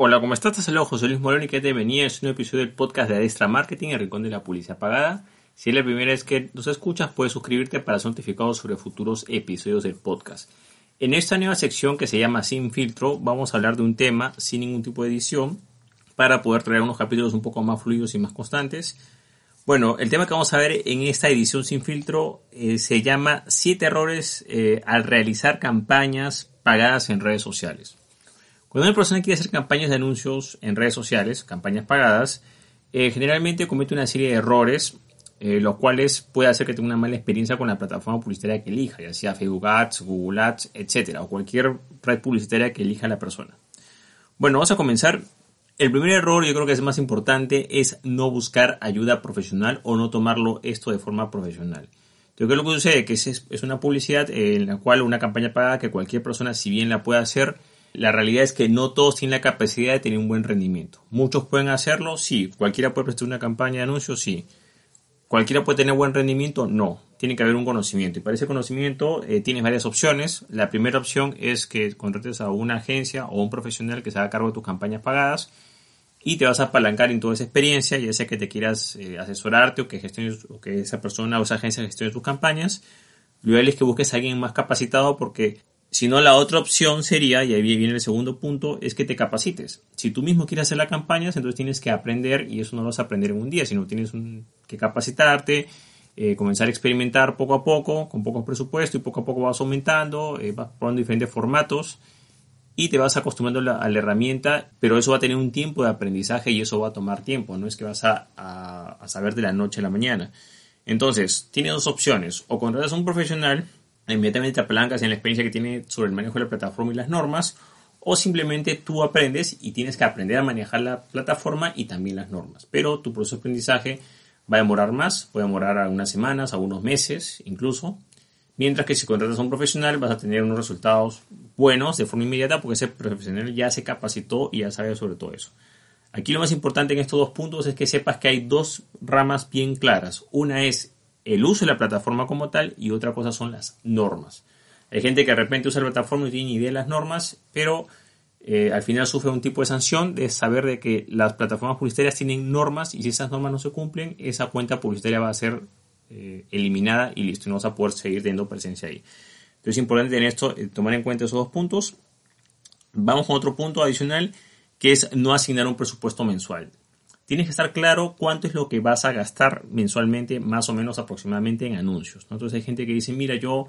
Hola, ¿cómo estás? Te saludo José Luis Morón y que te venía es un episodio del podcast de Adestra Marketing, el rincón de la publicidad pagada. Si es la primera vez que nos escuchas, puedes suscribirte para ser notificado sobre futuros episodios del podcast. En esta nueva sección que se llama Sin Filtro, vamos a hablar de un tema sin ningún tipo de edición para poder traer unos capítulos un poco más fluidos y más constantes. Bueno, el tema que vamos a ver en esta edición sin filtro eh, se llama 7 errores eh, al realizar campañas pagadas en redes sociales. Cuando una persona quiere hacer campañas de anuncios en redes sociales, campañas pagadas, eh, generalmente comete una serie de errores, eh, los cuales puede hacer que tenga una mala experiencia con la plataforma publicitaria que elija, ya sea Facebook Ads, Google Ads, etcétera, o cualquier red publicitaria que elija la persona. Bueno, vamos a comenzar. El primer error, yo creo que es más importante, es no buscar ayuda profesional o no tomarlo esto de forma profesional. Entonces, ¿qué es lo que sucede? Que es una publicidad en la cual una campaña pagada que cualquier persona, si bien la puede hacer, la realidad es que no todos tienen la capacidad de tener un buen rendimiento. Muchos pueden hacerlo, sí. Cualquiera puede prestar una campaña de anuncios, sí. ¿Cualquiera puede tener buen rendimiento? No. Tiene que haber un conocimiento. Y para ese conocimiento eh, tienes varias opciones. La primera opción es que contrates a una agencia o un profesional que se haga cargo de tus campañas pagadas y te vas a apalancar en toda esa experiencia, ya sea que te quieras eh, asesorarte o que, gestiones, o que esa persona o esa agencia gestione tus campañas. Lo ideal es que busques a alguien más capacitado porque si no, la otra opción sería, y ahí viene el segundo punto, es que te capacites. Si tú mismo quieres hacer las campañas, entonces tienes que aprender, y eso no lo vas a aprender en un día, sino tienes que capacitarte, eh, comenzar a experimentar poco a poco, con poco presupuesto, y poco a poco vas aumentando, eh, vas probando diferentes formatos, y te vas acostumbrando a la, herramienta, pero eso va a tener un tiempo de aprendizaje y eso va a tomar tiempo, no es que vas a, a saber de la noche a la mañana. Entonces, tienes dos opciones, o contratas a un profesional, inmediatamente te apalancas en la experiencia que tiene sobre el manejo de la plataforma y las normas, o simplemente tú aprendes y tienes que aprender a manejar la plataforma y también las normas. Pero tu proceso de aprendizaje va a demorar más, puede demorar algunas semanas, algunos meses incluso, mientras que si contratas a un profesional vas a tener unos resultados buenos de forma inmediata porque ese profesional ya se capacitó y ya sabe sobre todo eso. Aquí lo más importante en estos dos puntos es que sepas que hay dos ramas bien claras. Una es el uso de la plataforma como tal y otra cosa son las normas. Hay gente que de repente usa la plataforma y tiene idea de las normas, pero eh, al final sufre un tipo de sanción de saber de que las plataformas publicitarias tienen normas y si esas normas no se cumplen, esa cuenta publicitaria va a ser eh, eliminada y listo, no vas a poder seguir teniendo presencia ahí. Entonces es importante tener esto, eh, tomar en cuenta esos dos puntos. Vamos con otro punto adicional que es no asignar un presupuesto mensual tienes que estar claro cuánto es lo que vas a gastar mensualmente, más o menos aproximadamente en anuncios. Entonces hay gente que dice, mira, yo,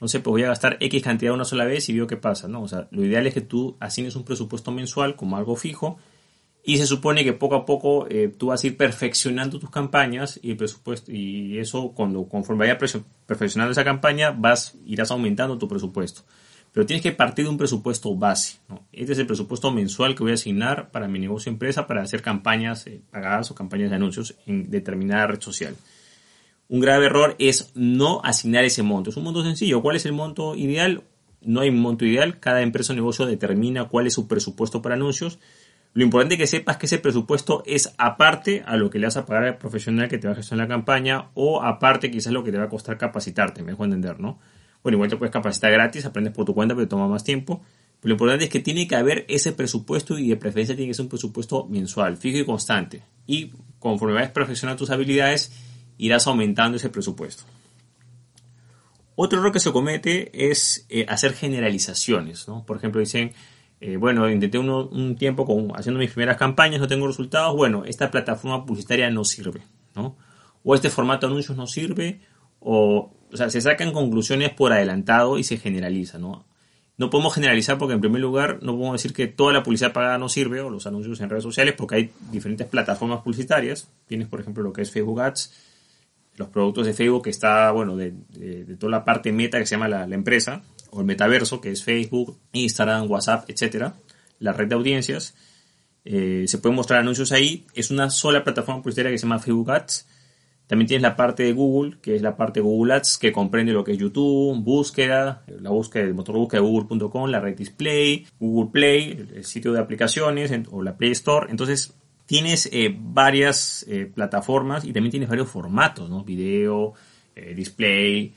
no sé, pues voy a gastar X cantidad una sola vez y veo qué pasa, ¿no? O sea, lo ideal es que tú asignes un presupuesto mensual como algo fijo y se supone que poco a poco eh, tú vas a ir perfeccionando tus campañas y el presupuesto y eso cuando conforme vaya perfeccionando esa campaña vas irás aumentando tu presupuesto pero tienes que partir de un presupuesto base. Este es el presupuesto mensual que voy a asignar para mi negocio empresa para hacer campañas eh, pagadas o campañas de anuncios en determinada red social. Un grave error es no asignar ese monto. Es un monto sencillo. ¿Cuál es el monto ideal? No hay un monto ideal. Cada empresa o negocio determina cuál es su presupuesto para anuncios. Lo importante es que sepas que ese presupuesto es aparte a lo que le vas a pagar al profesional que te va a gestionar la campaña o aparte quizás lo que te va a costar capacitarte, me dejo entender, ¿no? Bueno, igual te puedes capacitar gratis, aprendes por tu cuenta, pero toma más tiempo. Pero lo importante es que tiene que haber ese presupuesto y de preferencia tiene que ser un presupuesto mensual, fijo y constante. Y conforme vayas perfeccionando tus habilidades, irás aumentando ese presupuesto. Otro error que se comete es eh, hacer generalizaciones. ¿no? Por ejemplo, dicen, eh, bueno, intenté un tiempo haciendo mis primeras campañas, no tengo resultados. Bueno, esta plataforma publicitaria no sirve. ¿no? O este formato de anuncios no sirve. O o sea, se sacan conclusiones por adelantado y se generaliza, ¿no? No podemos generalizar porque en primer lugar no podemos decir que toda la publicidad pagada no sirve o los anuncios en redes sociales porque hay diferentes plataformas publicitarias. Tienes, por ejemplo, lo que es Facebook Ads, los productos de Facebook que está, bueno, de, toda la parte meta que se llama la, empresa, o el metaverso, que es Facebook, Instagram, WhatsApp, etcétera, la red de audiencias. eh, se pueden mostrar anuncios ahí. Es una sola plataforma publicitaria que se llama Facebook Ads. También tienes la parte de Google, que es la parte de Google Ads, que comprende lo que es YouTube, búsqueda, la búsqueda del motor de búsqueda de google.com, la red display, Google Play, el sitio de aplicaciones o la Play Store. Entonces, tienes eh, varias eh, plataformas y también tienes varios formatos, ¿no? Video, display,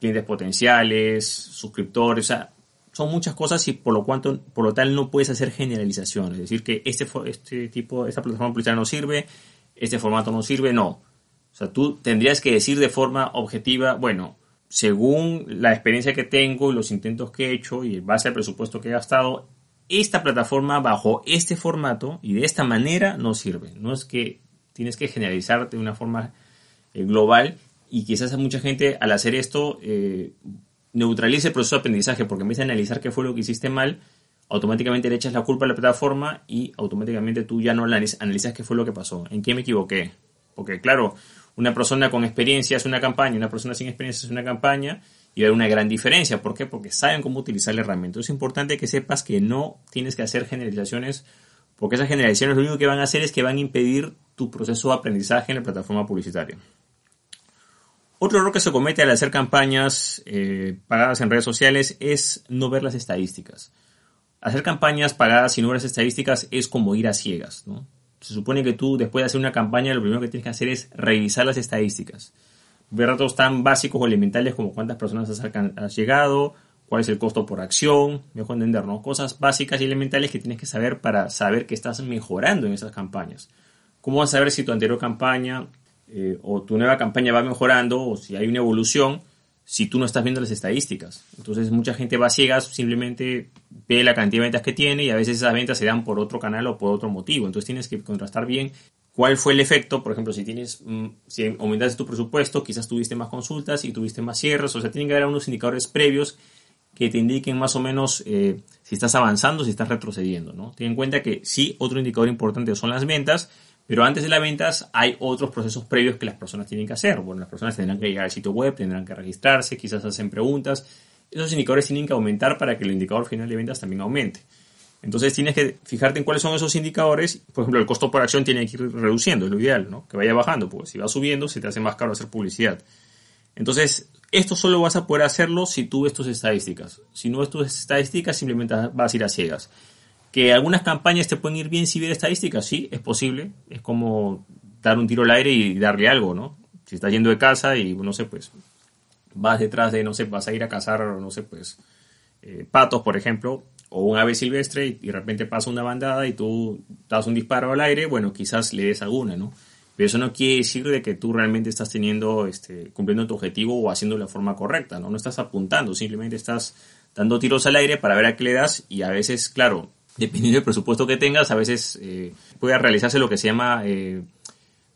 clientes potenciales, suscriptores, o sea, son muchas cosas y por lo cuanto, por lo tal no puedes hacer generalizaciones, es decir que este, este tipo, esta plataforma publicitaria no sirve, este formato no sirve, no. O sea, tú tendrías que decir de forma objetiva, bueno, según la experiencia que tengo y los intentos que he hecho y en base al presupuesto que he gastado, esta plataforma bajo este formato y de esta manera no sirve. No es que tienes que generalizar de una forma eh, global y quizás a mucha gente al hacer esto eh, neutralice el proceso de aprendizaje porque empieza a analizar qué fue lo que hiciste mal, automáticamente le echas la culpa a la plataforma y automáticamente tú ya no analizas qué fue lo que pasó, en qué me equivoqué. Porque claro, una persona con experiencia hace una campaña, una persona sin experiencia hace una campaña y hay una gran diferencia. ¿Por qué? Porque saben cómo utilizar la herramienta. Es importante que sepas que no tienes que hacer generalizaciones porque esas generalizaciones lo único que van a hacer es que van a impedir tu proceso de aprendizaje en la plataforma publicitaria. Otro error que se comete al hacer campañas eh, pagadas en redes sociales es no ver las estadísticas. Hacer campañas pagadas sin ver las estadísticas es como ir a ciegas. Se supone que tú después de hacer una campaña lo primero que tienes que hacer es revisar las estadísticas. Ver datos tan básicos o elementales como cuántas personas has, llegado, cuál es el costo por acción, mejor entender, ¿no? Cosas básicas y elementales que tienes que saber para saber que estás mejorando en esas campañas. ¿Cómo vas a saber si tu anterior campaña eh, o tu nueva campaña va mejorando o si hay una evolución si tú no estás viendo las estadísticas. Entonces mucha gente va ciegas, simplemente ve la cantidad de ventas que tiene y a veces esas ventas se dan por otro canal o por otro motivo. Entonces tienes que contrastar bien cuál fue el efecto. Por ejemplo, si tienes, mm, si aumentaste tu presupuesto, quizás tuviste más consultas y tuviste más cierres. O sea, tienen que haber unos indicadores previos que te indiquen más o menos eh, si estás avanzando, si estás retrocediendo. ¿no? Ten en cuenta que sí, otro indicador importante son las ventas pero antes de las ventas hay otros procesos previos que las personas tienen que hacer. Bueno, las personas tendrán que llegar al sitio web, tendrán que registrarse, quizás hacen preguntas. Esos indicadores tienen que aumentar para que el indicador final de ventas también aumente. Entonces tienes que fijarte en cuáles son esos indicadores. Por ejemplo, el costo por acción tiene que ir reduciendo, es lo ideal, ¿no? Que vaya bajando, porque si va subiendo se te hace más caro hacer publicidad. Entonces, esto solo vas a poder hacerlo si tú ves tus estadísticas. Si no ves tus estadísticas, simplemente vas a ir a ciegas. Que algunas campañas te pueden ir bien si ves estadísticas, sí, es posible. Es como dar un tiro al aire y darle algo, ¿no? Si estás yendo de casa y, no sé, pues vas detrás de, no sé, vas a ir a cazar, no sé, pues eh, patos, por ejemplo, o un ave silvestre y, de repente pasa una bandada y tú das un disparo al aire, bueno, quizás le des alguna, ¿no? Pero eso no quiere decir de que tú realmente estás teniendo, este, cumpliendo tu objetivo o haciendo la forma correcta, ¿no? No estás apuntando, simplemente estás dando tiros al aire para ver a qué le das y a veces, claro, dependiendo del presupuesto que tengas, a veces eh, puede realizarse lo que se llama eh,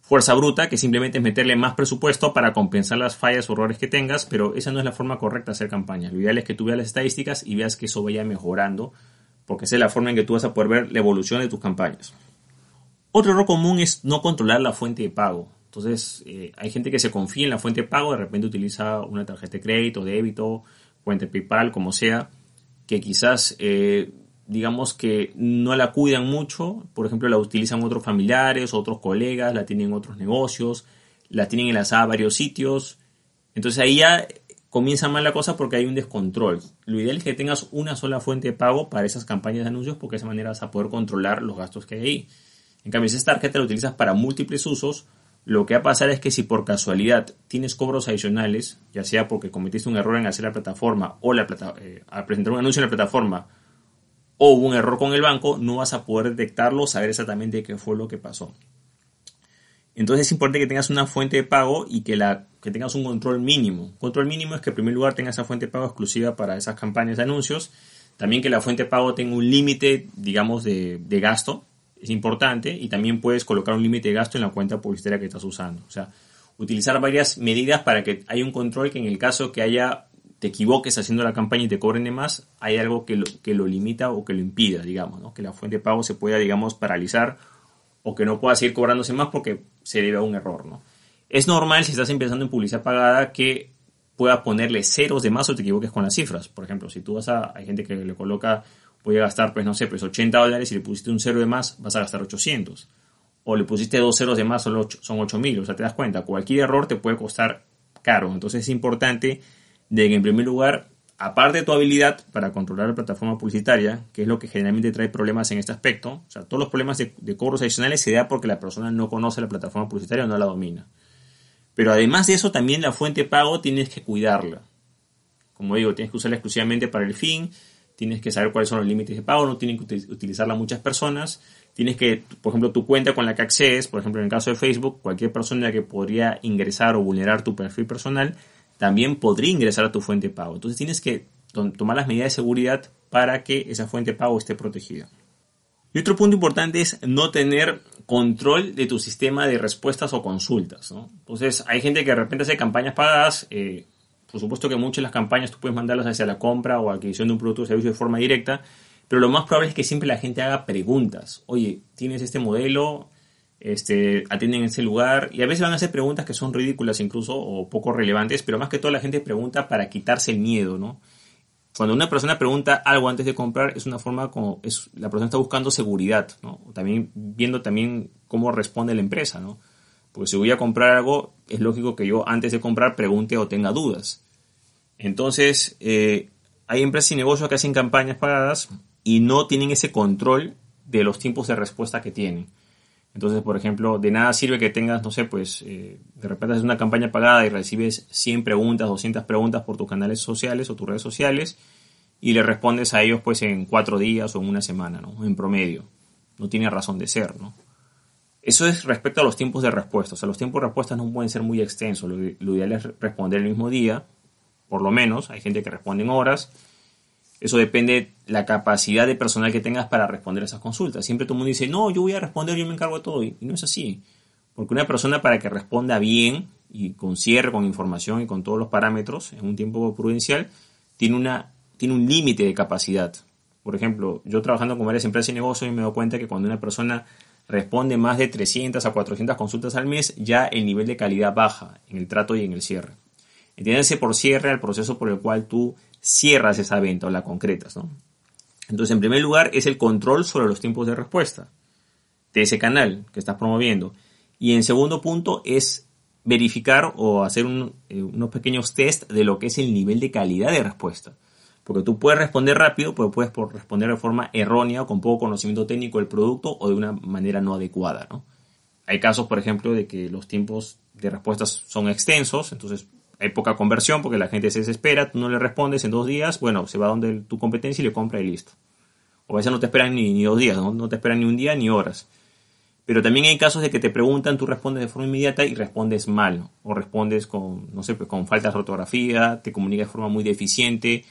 fuerza bruta, que simplemente es meterle más presupuesto para compensar las fallas o errores que tengas, pero esa no es la forma correcta de hacer campañas. Lo ideal es que tú veas las estadísticas y veas que eso vaya mejorando, porque esa es la forma en que tú vas a poder ver la evolución de tus campañas. Otro error común es no controlar la fuente de pago. Entonces, eh, hay gente que se confía en la fuente de pago, de repente utiliza una tarjeta de crédito, débito, fuente PayPal, como sea, que quizás digamos que no la cuidan mucho, por ejemplo la utilizan otros familiares, otros colegas, la tienen en otros negocios, la tienen enlazada a varios sitios, entonces ahí ya comienza mal la cosa porque hay un descontrol. Lo ideal es que tengas una sola fuente de pago para esas campañas de anuncios porque de esa manera vas a poder controlar los gastos que hay ahí. En cambio, si esa tarjeta la utilizas para múltiples usos, lo que va a pasar es que si por casualidad tienes cobros adicionales, ya sea porque cometiste un error en hacer la plataforma o la plata, eh, al presentar un anuncio en la plataforma, o hubo un error con el banco, no vas a poder detectarlo, saber exactamente qué fue lo que pasó. Entonces es importante que tengas una fuente de pago y que, la, que tengas un control mínimo. Control mínimo es que en primer lugar tengas esa fuente de pago exclusiva para esas campañas de anuncios. También que la fuente de pago tenga un límite, digamos, de, de, gasto. Es importante. Y también puedes colocar un límite de gasto en la cuenta publicitaria que estás usando. O sea, utilizar varias medidas para que haya un control que en el caso que haya te equivoques haciendo la campaña y te cobren de más, hay algo que lo, que lo limita o que lo impida, digamos, ¿no? que la fuente de pago se pueda, digamos, paralizar o que no pueda seguir cobrándose más porque se debe a un error. ¿no? Es normal si estás empezando en publicidad pagada que puedas ponerle ceros de más o te equivoques con las cifras. Por ejemplo, si tú vas a, hay gente que le coloca voy a gastar, pues no sé, pues 80 dólares y le pusiste un cero de más, vas a gastar 800. O le pusiste dos ceros de más, son 8, son 8000. O sea, te das cuenta, cualquier error te puede costar caro. Entonces es importante de que en primer lugar, aparte de tu habilidad para controlar la plataforma publicitaria, que es lo que generalmente trae problemas en este aspecto, o sea, todos los problemas de, de cobros adicionales se da porque la persona no conoce la plataforma publicitaria o no la domina. Pero además de eso, también la fuente de pago tienes que cuidarla. Como digo, tienes que usarla exclusivamente para el fin, tienes que saber cuáles son los límites de pago, no tienen que utilizarla muchas personas. Tienes que, por ejemplo, tu cuenta con la que accedes, por ejemplo, en el caso de Facebook, cualquier persona que podría ingresar o vulnerar tu perfil personal, también podría ingresar a tu fuente de pago. Entonces tienes que tomar las medidas de seguridad para que esa fuente de pago esté protegida. Y otro punto importante es no tener control de tu sistema de respuestas o consultas. Entonces, hay gente que de repente hace campañas pagadas. Eh, por supuesto que muchas de las campañas tú puedes mandarlas hacia la compra o adquisición de un producto o servicio de forma directa, pero lo más probable es que siempre la gente haga preguntas. Oye, ¿tienes este modelo? Este, atienden en ese lugar y a veces van a hacer preguntas que son ridículas incluso o poco relevantes, pero más que todo la gente pregunta para quitarse el miedo, ¿no? Cuando una persona pregunta algo antes de comprar, es una forma como es, la persona está buscando seguridad, ¿no? También viendo también cómo responde la empresa, ¿no? Porque si voy a comprar algo, es lógico que yo antes de comprar pregunte o tenga dudas. Entonces, eh, hay empresas y negocios que hacen campañas pagadas y no tienen ese control de los tiempos de respuesta que tienen. Entonces, por ejemplo, de nada sirve que tengas, no sé, pues eh, de repente haces una campaña pagada y recibes 100 preguntas, 200 preguntas por tus canales sociales o tus redes sociales y le respondes a ellos pues en cuatro días o en una semana, ¿no? En promedio. No tiene razón de ser, ¿no? Eso es respecto a los tiempos de respuesta. O sea, los tiempos de respuesta no pueden ser muy extensos. Lo, lo ideal es responder el mismo día, por lo menos. Hay gente que responde en horas eso depende de la capacidad de personal que tengas para responder a esas consultas. Siempre todo el mundo dice, no, yo voy a responder, yo me encargo de todo. Y no es así. Porque una persona para que responda bien y con cierre, con información y con todos los parámetros en un tiempo prudencial, tiene, una, tiene un límite de capacidad. Por ejemplo, yo trabajando con varias empresas y negocios me doy cuenta que cuando una persona responde más de 300 a 400 consultas al mes, ya el nivel de calidad baja en el trato y en el cierre. Entiéndase por cierre al proceso por el cual tú cierras esa venta o la concretas. ¿no? Entonces, en primer lugar, es el control sobre los tiempos de respuesta de ese canal que estás promoviendo. Y en segundo punto es verificar o hacer eh, unos pequeños test de lo que es el nivel de calidad de respuesta. Porque tú puedes responder rápido, pero puedes responder de forma errónea o con poco conocimiento técnico del producto o de una manera no adecuada. ¿no? Hay casos, por ejemplo, de que los tiempos de respuestas son extensos, entonces hay poca conversión porque la gente se desespera, tú no le respondes en dos días, bueno, se va donde tu competencia y le compra y listo. O a veces no te esperan ni, dos días, ¿no? te esperan ni un día ni horas. Pero también hay casos de que te preguntan, tú respondes de forma inmediata y respondes mal. O respondes con, no sé, pues con falta de ortografía, te comunicas de forma muy deficiente,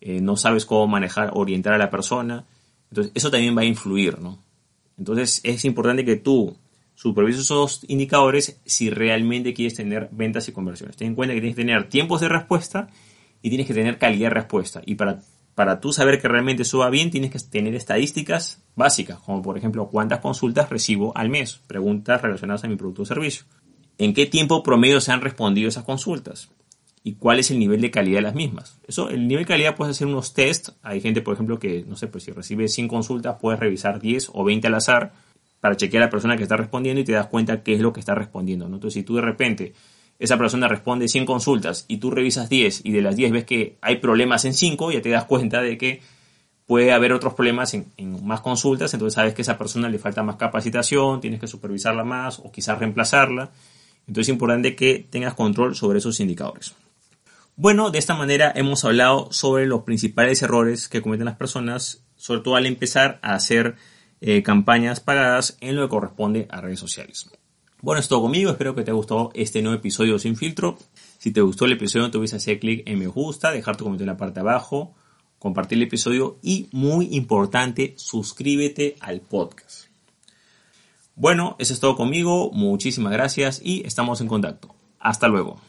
eh, no sabes cómo manejar, orientar a la persona. Entonces, eso también va a influir, ¿no? Entonces, es importante que tú supervisa esos indicadores si realmente quieres tener ventas y conversiones. Ten en cuenta que tienes que tener tiempos de respuesta y tienes que tener calidad de respuesta. Y para, para tú saber que realmente eso va bien, tienes que tener estadísticas básicas, como por ejemplo cuántas consultas recibo al mes, preguntas relacionadas a mi producto o servicio. ¿En qué tiempo promedio se han respondido esas consultas? y cuál es el nivel de calidad de las mismas. Eso, el nivel de calidad puedes hacer unos test. Hay gente, por ejemplo, que, no sé, pues si recibe 100 consultas, puedes revisar 10 o 20 al azar para chequear a la persona que está respondiendo y te das cuenta qué es lo que está respondiendo. Entonces, si tú de repente esa persona responde 100 consultas y tú revisas 10 y de las 10 ves que hay problemas en 5, ya te das cuenta de que puede haber otros problemas en, más consultas, entonces sabes que a esa persona le falta más capacitación, tienes que supervisarla más o quizás reemplazarla. Entonces es importante que tengas control sobre esos indicadores. Bueno, de esta manera hemos hablado sobre los principales errores que cometen las personas, sobre todo al empezar a hacer eh, campañas pagadas en lo que corresponde a redes sociales. Bueno, es todo conmigo, espero que te haya gustado este nuevo episodio sin filtro. Si te gustó el episodio, no te olvides hacer clic en me gusta, dejar tu comentario en la parte de abajo, compartir el episodio y, muy importante, suscríbete al podcast. Bueno, eso es todo conmigo, muchísimas gracias y estamos en contacto. Hasta luego.